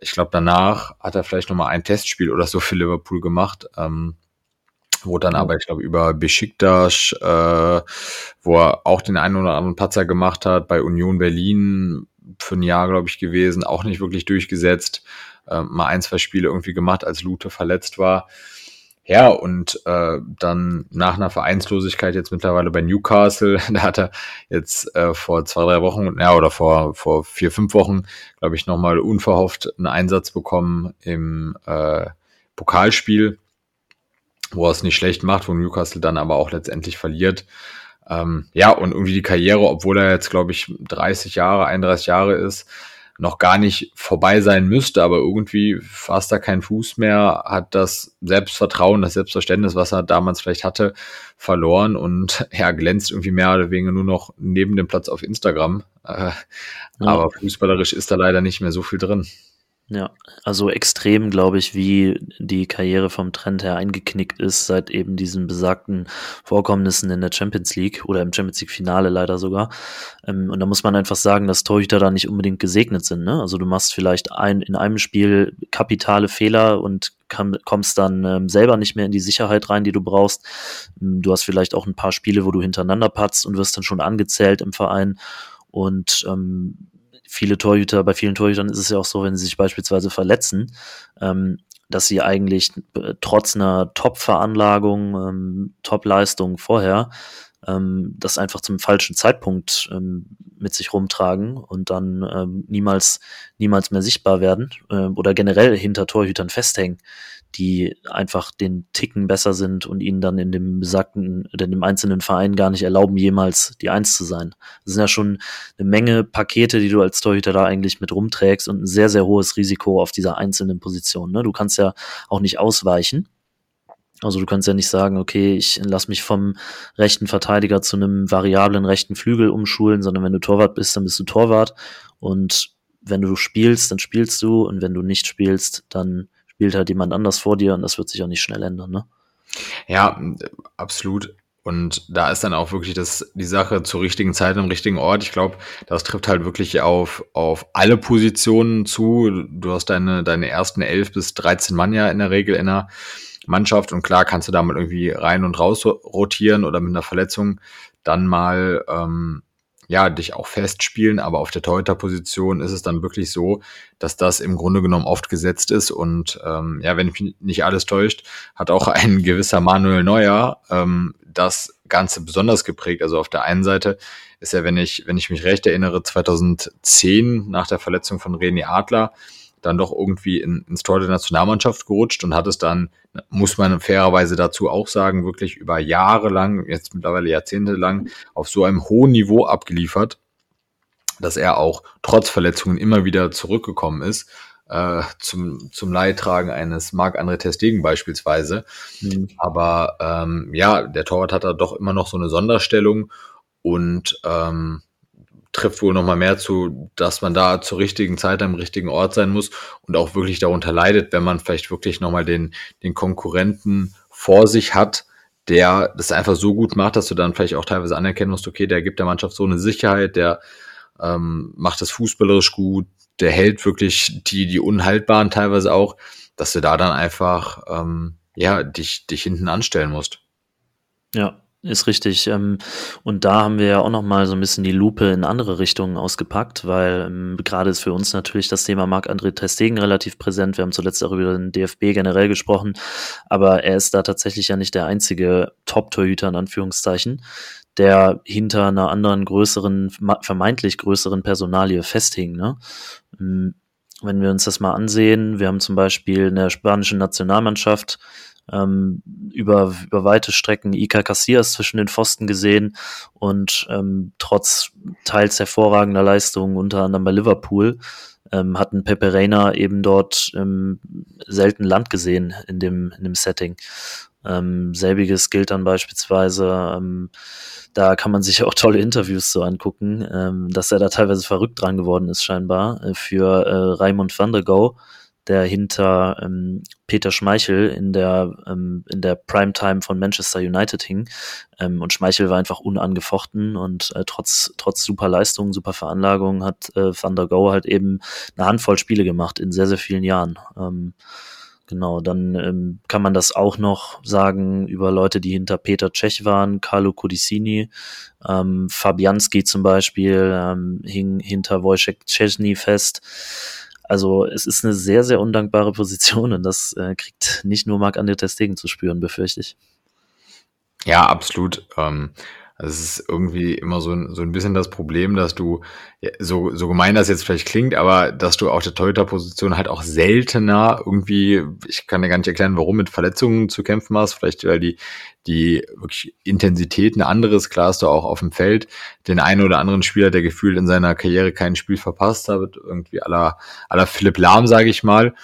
Ich glaube, danach hat er vielleicht nochmal ein Testspiel oder so für Liverpool gemacht. Ähm, wo dann aber, ich glaube, über Besiktas, äh, wo er auch den einen oder anderen Patzer gemacht hat, bei Union Berlin für ein Jahr, glaube ich, gewesen, auch nicht wirklich durchgesetzt, äh, mal ein, zwei Spiele irgendwie gemacht, als Lute verletzt war. Ja, und äh, dann nach einer Vereinslosigkeit jetzt mittlerweile bei Newcastle, *laughs* da hat er jetzt äh, vor zwei, drei Wochen, ja, oder vor, vor vier, fünf Wochen, glaube ich, nochmal unverhofft einen Einsatz bekommen im äh, Pokalspiel, wo er es nicht schlecht macht, wo Newcastle dann aber auch letztendlich verliert. Ähm, ja, und irgendwie die Karriere, obwohl er jetzt, glaube ich, 30 Jahre, 31 Jahre ist, noch gar nicht vorbei sein müsste, aber irgendwie fast da kein Fuß mehr, hat das Selbstvertrauen, das Selbstverständnis, was er damals vielleicht hatte, verloren und *laughs* er glänzt irgendwie mehr oder weniger nur noch neben dem Platz auf Instagram. Äh, ja. Aber fußballerisch ist da leider nicht mehr so viel drin. Ja, also extrem, glaube ich, wie die Karriere vom Trend her eingeknickt ist, seit eben diesen besagten Vorkommnissen in der Champions League oder im Champions League-Finale leider sogar. Ähm, und da muss man einfach sagen, dass Torhüter da nicht unbedingt gesegnet sind. Ne? Also du machst vielleicht ein, in einem Spiel kapitale Fehler und kann, kommst dann ähm, selber nicht mehr in die Sicherheit rein, die du brauchst. Ähm, du hast vielleicht auch ein paar Spiele, wo du hintereinander patzt und wirst dann schon angezählt im Verein. Und ähm, viele Torhüter, bei vielen Torhütern ist es ja auch so, wenn sie sich beispielsweise verletzen, ähm, dass sie eigentlich äh, trotz einer Top-Veranlagung, ähm, Top-Leistung vorher, ähm, das einfach zum falschen Zeitpunkt ähm, mit sich rumtragen und dann ähm, niemals, niemals mehr sichtbar werden äh, oder generell hinter Torhütern festhängen die einfach den Ticken besser sind und ihnen dann in dem besagten, in dem einzelnen Verein gar nicht erlauben, jemals die Eins zu sein. Das sind ja schon eine Menge Pakete, die du als Torhüter da eigentlich mit rumträgst und ein sehr, sehr hohes Risiko auf dieser einzelnen Position. Ne? Du kannst ja auch nicht ausweichen. Also du kannst ja nicht sagen, okay, ich lass mich vom rechten Verteidiger zu einem variablen rechten Flügel umschulen, sondern wenn du Torwart bist, dann bist du Torwart. Und wenn du spielst, dann spielst du und wenn du nicht spielst, dann spielt halt jemand anders vor dir und das wird sich auch nicht schnell ändern, ne? Ja, absolut. Und da ist dann auch wirklich das, die Sache zur richtigen Zeit am richtigen Ort. Ich glaube, das trifft halt wirklich auf, auf alle Positionen zu. Du hast deine, deine ersten elf bis 13 Mann ja in der Regel in der Mannschaft und klar kannst du damit irgendwie rein und raus rotieren oder mit einer Verletzung dann mal ähm, ja, dich auch festspielen, aber auf der Torhüter-Position ist es dann wirklich so, dass das im Grunde genommen oft gesetzt ist und ähm, ja, wenn mich nicht alles täuscht, hat auch *laughs* ein gewisser Manuel Neuer ähm, das Ganze besonders geprägt. Also auf der einen Seite ist er, wenn ich, wenn ich mich recht erinnere, 2010 nach der Verletzung von René Adler dann doch irgendwie in, ins Tor der Nationalmannschaft gerutscht und hat es dann, muss man fairerweise dazu auch sagen, wirklich über Jahre lang, jetzt mittlerweile Jahrzehnte lang, auf so einem hohen Niveau abgeliefert, dass er auch trotz Verletzungen immer wieder zurückgekommen ist. Äh, zum, zum Leidtragen eines Marc-André Testegen beispielsweise. Mhm. Aber ähm, ja, der Torwart hat da doch immer noch so eine Sonderstellung und ähm, trifft wohl nochmal mehr zu, dass man da zur richtigen Zeit am richtigen Ort sein muss und auch wirklich darunter leidet, wenn man vielleicht wirklich nochmal den, den Konkurrenten vor sich hat, der das einfach so gut macht, dass du dann vielleicht auch teilweise anerkennen musst, okay, der gibt der Mannschaft so eine Sicherheit, der ähm, macht das fußballerisch gut, der hält wirklich die, die Unhaltbaren teilweise auch, dass du da dann einfach ähm, ja, dich, dich hinten anstellen musst. Ja, ist richtig. Ähm, und da haben wir ja auch noch mal so ein bisschen die Lupe in andere Richtungen ausgepackt, weil ähm, gerade ist für uns natürlich das Thema Marc-André Testegen relativ präsent. Wir haben zuletzt auch über den DFB generell gesprochen, aber er ist da tatsächlich ja nicht der einzige Top-Torhüter in Anführungszeichen, der hinter einer anderen größeren, vermeintlich größeren Personalie festhing. Ne? Ähm, wenn wir uns das mal ansehen, wir haben zum Beispiel in der spanischen Nationalmannschaft ähm, über, über weite Strecken Ika Casillas zwischen den Pfosten gesehen und ähm, trotz teils hervorragender Leistungen, unter anderem bei Liverpool, ähm, hatten Pepe Reina eben dort ähm, selten Land gesehen in dem, in dem Setting. Ähm, selbiges gilt dann beispielsweise, ähm, da kann man sich *laughs* auch tolle Interviews so angucken, ähm, dass er da teilweise verrückt dran geworden ist scheinbar äh, für äh, Raimund van der Gouw, der hinter ähm, Peter Schmeichel in der, ähm, in der Primetime von Manchester United hing. Ähm, und Schmeichel war einfach unangefochten und äh, trotz, trotz super Leistungen, super Veranlagung hat äh, Van der Go halt eben eine Handvoll Spiele gemacht in sehr, sehr vielen Jahren. Ähm, genau, dann ähm, kann man das auch noch sagen über Leute, die hinter Peter Cech waren, Carlo Codicini, ähm, Fabianski zum Beispiel, ähm, hing hinter Wojciech Szczesny fest. Also es ist eine sehr, sehr undankbare Position und das äh, kriegt nicht nur Marc-André Testegen zu spüren, befürchte ich. Ja, absolut. Ähm, es ist irgendwie immer so ein, so ein bisschen das Problem, dass du, so, so gemein das jetzt vielleicht klingt, aber dass du auf der Torhüter-Position halt auch seltener irgendwie, ich kann dir gar nicht erklären, warum mit Verletzungen zu kämpfen hast, vielleicht weil die, die wirklich Intensität eine andere ist. Klar hast du auch auf dem Feld den einen oder anderen Spieler, der gefühlt in seiner Karriere kein Spiel verpasst hat, irgendwie aller, aller Philipp Lahm, sage ich mal.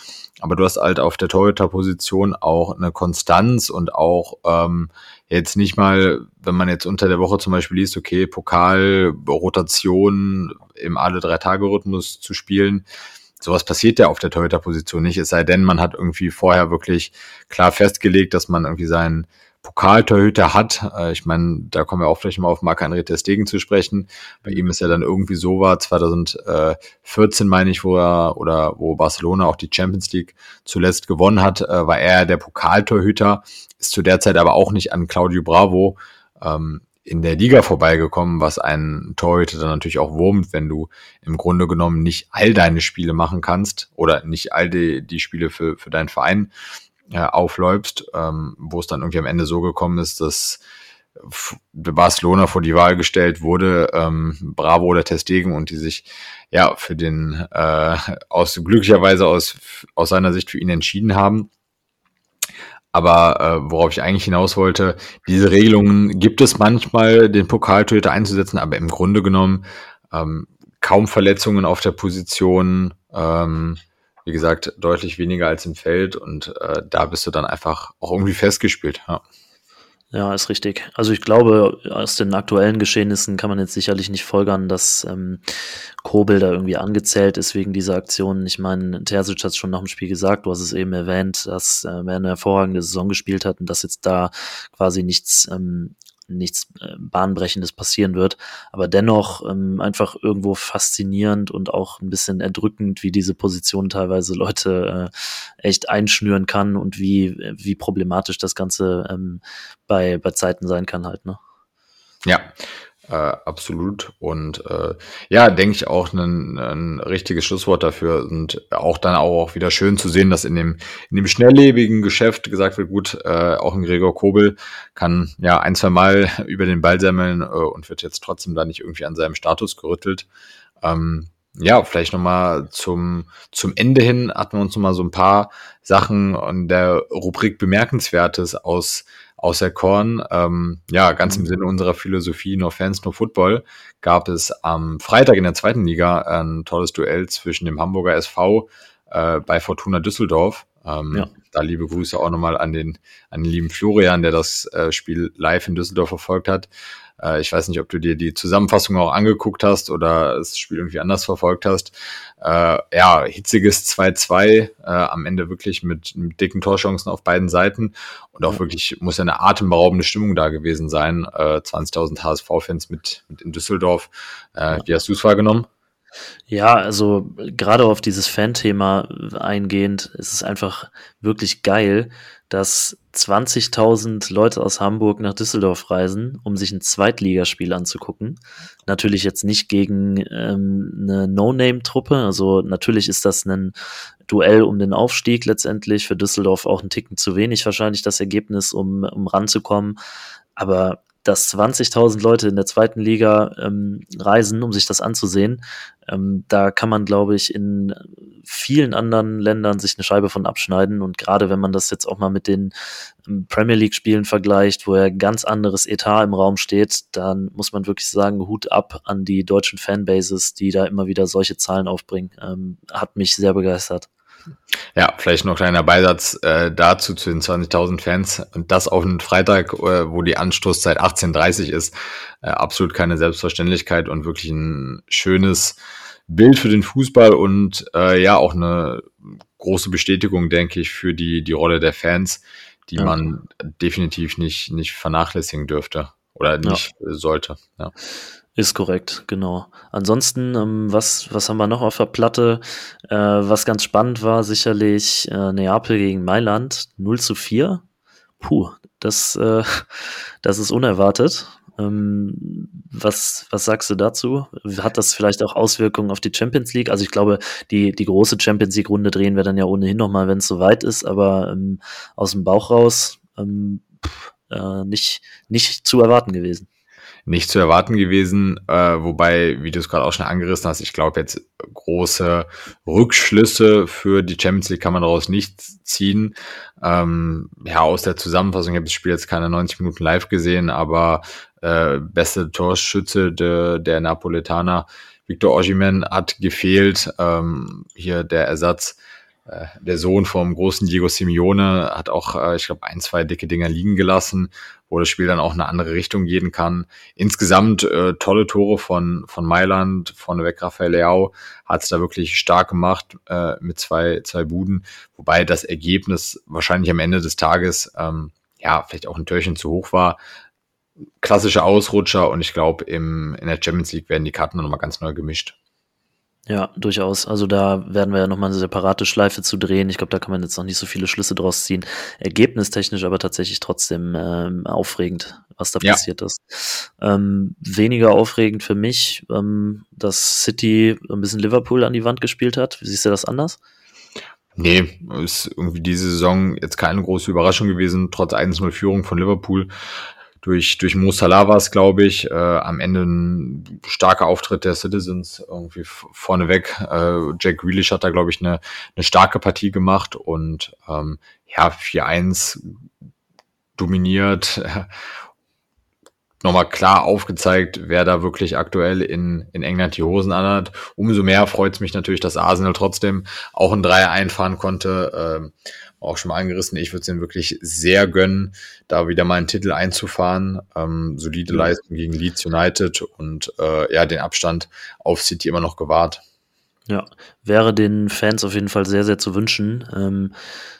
Aber du hast halt auf der Torhüter-Position auch eine Konstanz und auch ähm, jetzt nicht mal, wenn man jetzt unter der Woche zum Beispiel liest, okay, Pokal, Rotation im alle drei Tage Rhythmus zu spielen. Sowas passiert ja auf der Torhüter-Position nicht, es sei denn, man hat irgendwie vorher wirklich klar festgelegt, dass man irgendwie seinen Pokaltorhüter hat. Äh, ich meine, da kommen wir auch vielleicht mal auf Marc-André Testegen zu sprechen. Bei ihm ist ja dann irgendwie so war, 2014 meine ich, wo er oder wo Barcelona auch die Champions League zuletzt gewonnen hat, äh, war er der Pokaltorhüter, ist zu der Zeit aber auch nicht an Claudio Bravo ähm, in der Liga vorbeigekommen, was einen Torhüter dann natürlich auch wurmt, wenn du im Grunde genommen nicht all deine Spiele machen kannst oder nicht all die, die Spiele für, für deinen Verein äh, aufläufst, ähm, wo es dann irgendwie am Ende so gekommen ist, dass Barcelona vor die Wahl gestellt wurde, ähm, Bravo oder Testegen und die sich ja für den äh, aus glücklicherweise aus aus seiner Sicht für ihn entschieden haben. Aber äh, worauf ich eigentlich hinaus wollte, diese Regelungen gibt es manchmal, den Pokaltöter einzusetzen, aber im Grunde genommen ähm, kaum Verletzungen auf der Position. Ähm, wie gesagt, deutlich weniger als im Feld und äh, da bist du dann einfach auch irgendwie festgespielt. Ja. Ja, ist richtig. Also ich glaube, aus den aktuellen Geschehnissen kann man jetzt sicherlich nicht folgern, dass ähm, Kobel da irgendwie angezählt ist wegen dieser Aktion. Ich meine, Terzic hat es schon nach dem Spiel gesagt, du hast es eben erwähnt, dass äh, er eine hervorragende Saison gespielt hat und dass jetzt da quasi nichts ähm, nichts äh, Bahnbrechendes passieren wird. Aber dennoch ähm, einfach irgendwo faszinierend und auch ein bisschen erdrückend, wie diese Position teilweise Leute äh, echt einschnüren kann und wie, wie problematisch das Ganze ähm, bei, bei Zeiten sein kann halt, ne? Ja, äh, absolut. Und äh, ja, denke ich auch ein, ein richtiges Schlusswort dafür. Und auch dann auch wieder schön zu sehen, dass in dem, in dem schnelllebigen Geschäft gesagt wird, gut, äh, auch ein Gregor Kobel kann ja ein, zwei Mal *laughs* über den Ball sammeln äh, und wird jetzt trotzdem da nicht irgendwie an seinem Status gerüttelt. Ähm, ja, vielleicht nochmal zum, zum Ende hin hatten wir uns nochmal so ein paar Sachen an der Rubrik Bemerkenswertes aus außer Korn. Ähm, ja, ganz im mhm. Sinne unserer Philosophie No Fans, No Football gab es am Freitag in der zweiten Liga ein tolles Duell zwischen dem Hamburger SV äh, bei Fortuna Düsseldorf. Ähm, ja. Da liebe Grüße auch nochmal an den, an den lieben Florian, der das äh, Spiel live in Düsseldorf verfolgt hat. Äh, ich weiß nicht, ob du dir die Zusammenfassung auch angeguckt hast oder das Spiel irgendwie anders verfolgt hast. Äh, ja, hitziges 2-2, äh, am Ende wirklich mit, mit, dicken Torchancen auf beiden Seiten und auch wirklich muss ja eine atemberaubende Stimmung da gewesen sein. Äh, 20.000 HSV-Fans mit, mit in Düsseldorf. Äh, wie hast du es wahrgenommen? Ja, also gerade auf dieses Fan-Thema eingehend, ist es einfach wirklich geil, dass 20.000 Leute aus Hamburg nach Düsseldorf reisen, um sich ein Zweitligaspiel anzugucken. Natürlich jetzt nicht gegen ähm, eine No-Name-Truppe, also natürlich ist das ein Duell um den Aufstieg letztendlich für Düsseldorf auch ein Ticken zu wenig wahrscheinlich das Ergebnis, um, um ranzukommen. Aber dass 20.000 Leute in der zweiten Liga ähm, reisen, um sich das anzusehen. Ähm, da kann man, glaube ich, in vielen anderen Ländern sich eine Scheibe von abschneiden. Und gerade wenn man das jetzt auch mal mit den ähm, Premier League-Spielen vergleicht, wo ja ganz anderes Etat im Raum steht, dann muss man wirklich sagen, Hut ab an die deutschen Fanbases, die da immer wieder solche Zahlen aufbringen. Ähm, hat mich sehr begeistert. Ja, vielleicht noch kleiner Beisatz äh, dazu zu den 20.000 Fans und das auf einen Freitag, äh, wo die Anstoßzeit 18.30 ist, äh, absolut keine Selbstverständlichkeit und wirklich ein schönes Bild für den Fußball und äh, ja auch eine große Bestätigung, denke ich, für die die Rolle der Fans, die ja. man definitiv nicht nicht vernachlässigen dürfte oder nicht ja. sollte. Ja. Ist korrekt, genau. Ansonsten, ähm, was, was haben wir noch auf der Platte? Äh, was ganz spannend war, sicherlich äh, Neapel gegen Mailand 0 zu 4. Puh, das, äh, *laughs* das ist unerwartet. Ähm, was, was sagst du dazu? Hat das vielleicht auch Auswirkungen auf die Champions League? Also ich glaube, die, die große Champions League-Runde drehen wir dann ja ohnehin nochmal, wenn es soweit ist, aber ähm, aus dem Bauch raus ähm, pff, äh, nicht, nicht zu erwarten gewesen nicht zu erwarten gewesen. Äh, wobei, wie du es gerade auch schon angerissen hast, ich glaube jetzt große Rückschlüsse für die Champions League kann man daraus nicht ziehen. Ähm, ja, aus der Zusammenfassung, ich habe das Spiel jetzt keine 90 Minuten live gesehen, aber äh, beste Torschütze de, der Napoletaner, Victor Osimhen, hat gefehlt. Ähm, hier der Ersatz der Sohn vom großen Diego Simeone hat auch, äh, ich glaube, ein, zwei dicke Dinger liegen gelassen, wo das Spiel dann auch eine andere Richtung gehen kann. Insgesamt äh, tolle Tore von, von Mailand, vorneweg Rafael Leao hat es da wirklich stark gemacht äh, mit zwei, zwei Buden, wobei das Ergebnis wahrscheinlich am Ende des Tages ähm, ja vielleicht auch ein Törchen zu hoch war. Klassische Ausrutscher und ich glaube, in der Champions League werden die Karten nochmal ganz neu gemischt. Ja, durchaus. Also da werden wir ja nochmal eine separate Schleife zu drehen. Ich glaube, da kann man jetzt noch nicht so viele Schlüsse draus ziehen. Ergebnistechnisch aber tatsächlich trotzdem ähm, aufregend, was da ja. passiert ist. Ähm, weniger aufregend für mich, ähm, dass City ein bisschen Liverpool an die Wand gespielt hat. Siehst du das anders? Nee, ist irgendwie diese Saison jetzt keine große Überraschung gewesen, trotz 1-0 Führung von Liverpool durch, durch Mo Salah war es, glaube ich, äh, am Ende ein starker Auftritt der Citizens irgendwie vorneweg. Äh, Jack Grealish hat da, glaube ich, eine, eine starke Partie gemacht und ähm, ja, 4-1 dominiert. *laughs* Nochmal klar aufgezeigt, wer da wirklich aktuell in, in England die Hosen anhat. Umso mehr freut es mich natürlich, dass Arsenal trotzdem auch ein Dreier einfahren konnte. Ähm, auch schon mal angerissen. Ich würde es ihnen wirklich sehr gönnen, da wieder mal einen Titel einzufahren. Ähm, solide Leistung gegen Leeds United und äh, ja, den Abstand auf City immer noch gewahrt. Ja, wäre den Fans auf jeden Fall sehr, sehr zu wünschen, ähm,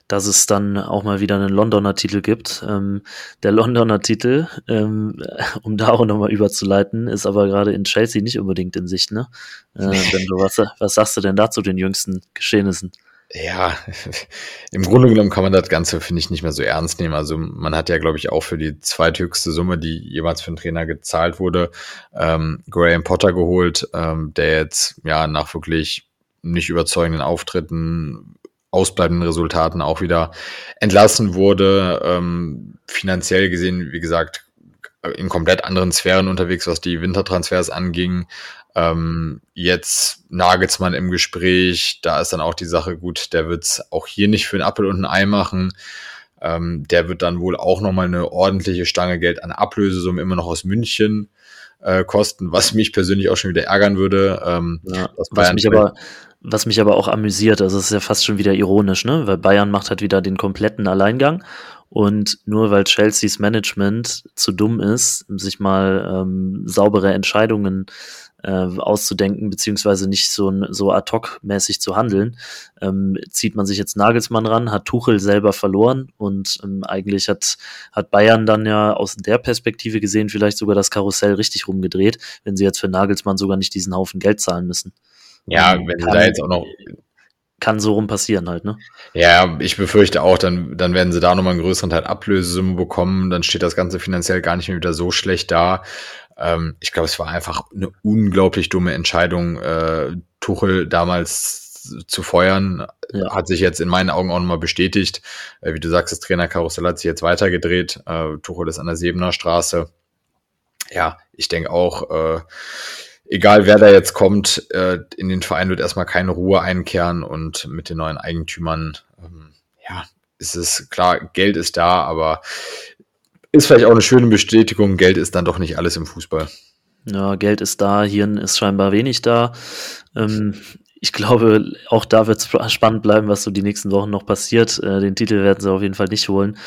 dass es dann auch mal wieder einen Londoner Titel gibt. Ähm, der Londoner Titel, ähm, *laughs* um da auch nochmal überzuleiten, ist aber gerade in Chelsea nicht unbedingt in Sicht, ne? Äh, *laughs* du, was, was sagst du denn dazu den jüngsten Geschehnissen? Ja, *laughs* im Grunde genommen kann man das Ganze, finde ich, nicht mehr so ernst nehmen. Also man hat ja, glaube ich, auch für die zweithöchste Summe, die jemals für einen Trainer gezahlt wurde, ähm, Graham Potter geholt, ähm, der jetzt ja nach wirklich nicht überzeugenden Auftritten, ausbleibenden Resultaten auch wieder entlassen wurde. Ähm, finanziell gesehen, wie gesagt, in komplett anderen Sphären unterwegs, was die Wintertransfers anging. Ähm, jetzt Nagelsmann im Gespräch, da ist dann auch die Sache gut, der wird es auch hier nicht für einen Appel und ein Ei machen. Ähm, der wird dann wohl auch nochmal eine ordentliche Stange Geld an Ablösesumme immer noch aus München äh, kosten, was mich persönlich auch schon wieder ärgern würde. Ähm, ja, was mich aber was mich aber auch amüsiert, also es ist ja fast schon wieder ironisch, ne? Weil Bayern macht halt wieder den kompletten Alleingang und nur weil Chelseas Management zu dumm ist, sich mal ähm, saubere Entscheidungen äh, auszudenken, beziehungsweise nicht so, so ad hoc-mäßig zu handeln, ähm, zieht man sich jetzt Nagelsmann ran, hat Tuchel selber verloren und ähm, eigentlich hat, hat Bayern dann ja aus der Perspektive gesehen vielleicht sogar das Karussell richtig rumgedreht, wenn sie jetzt für Nagelsmann sogar nicht diesen Haufen Geld zahlen müssen. Ja, wenn sie da jetzt auch noch. Kann so rum passieren halt, ne? Ja, ich befürchte auch, dann, dann werden sie da nochmal einen größeren Teil Ablösesumme bekommen, dann steht das Ganze finanziell gar nicht mehr wieder so schlecht da. Ähm, ich glaube, es war einfach eine unglaublich dumme Entscheidung, äh, Tuchel damals zu feuern. Ja. Hat sich jetzt in meinen Augen auch nochmal bestätigt. Äh, wie du sagst, das Trainerkarussell hat sich jetzt weitergedreht. Äh, Tuchel ist an der Siebener Straße. Ja, ich denke auch, äh, egal wer da jetzt kommt, äh, in den Verein wird erstmal keine Ruhe einkehren und mit den neuen Eigentümern, ähm, ja, ist es klar, Geld ist da, aber ist vielleicht auch eine schöne Bestätigung, Geld ist dann doch nicht alles im Fußball. Ja, Geld ist da, Hirn ist scheinbar wenig da. Ähm, ich glaube, auch da wird es spannend bleiben, was so die nächsten Wochen noch passiert. Äh, den Titel werden sie auf jeden Fall nicht holen.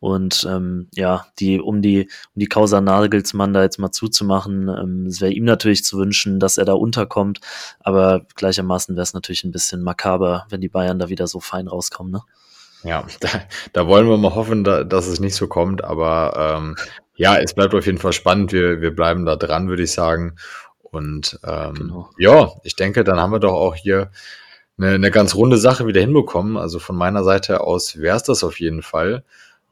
Und ähm, ja, die, um die, um die Causa Nagelsmann da jetzt mal zuzumachen, ähm, es wäre ihm natürlich zu wünschen, dass er da unterkommt. Aber gleichermaßen wäre es natürlich ein bisschen makaber, wenn die Bayern da wieder so fein rauskommen, ne? Ja, da, da wollen wir mal hoffen, da, dass es nicht so kommt. Aber ähm, ja, es bleibt auf jeden Fall spannend. Wir, wir bleiben da dran, würde ich sagen. Und ähm, genau. ja, ich denke, dann haben wir doch auch hier eine, eine ganz runde Sache wieder hinbekommen. Also von meiner Seite aus wäre es das auf jeden Fall.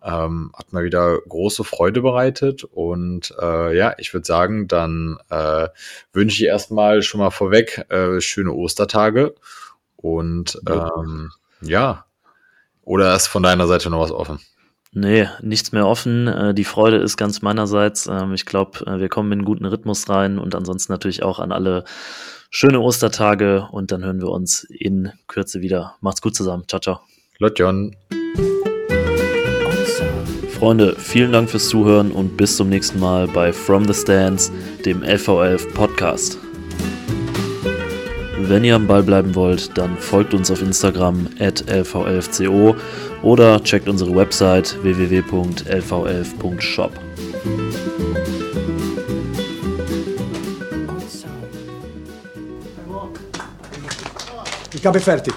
Ähm, hat mal wieder große Freude bereitet. Und äh, ja, ich würde sagen, dann äh, wünsche ich erstmal schon mal vorweg äh, schöne Ostertage. Und ähm, ja, oder ist von deiner Seite noch was offen? Nee, nichts mehr offen. Äh, die Freude ist ganz meinerseits. Ähm, ich glaube, äh, wir kommen in einen guten Rhythmus rein und ansonsten natürlich auch an alle schöne Ostertage und dann hören wir uns in Kürze wieder. Macht's gut zusammen. Ciao, ciao. Lotjon. Freunde, vielen Dank fürs Zuhören und bis zum nächsten Mal bei From the Stands, dem LV11 Podcast. Wenn ihr am Ball bleiben wollt, dann folgt uns auf Instagram at lv11co oder checkt unsere Website www.lv11.shop. Ich habe fertig.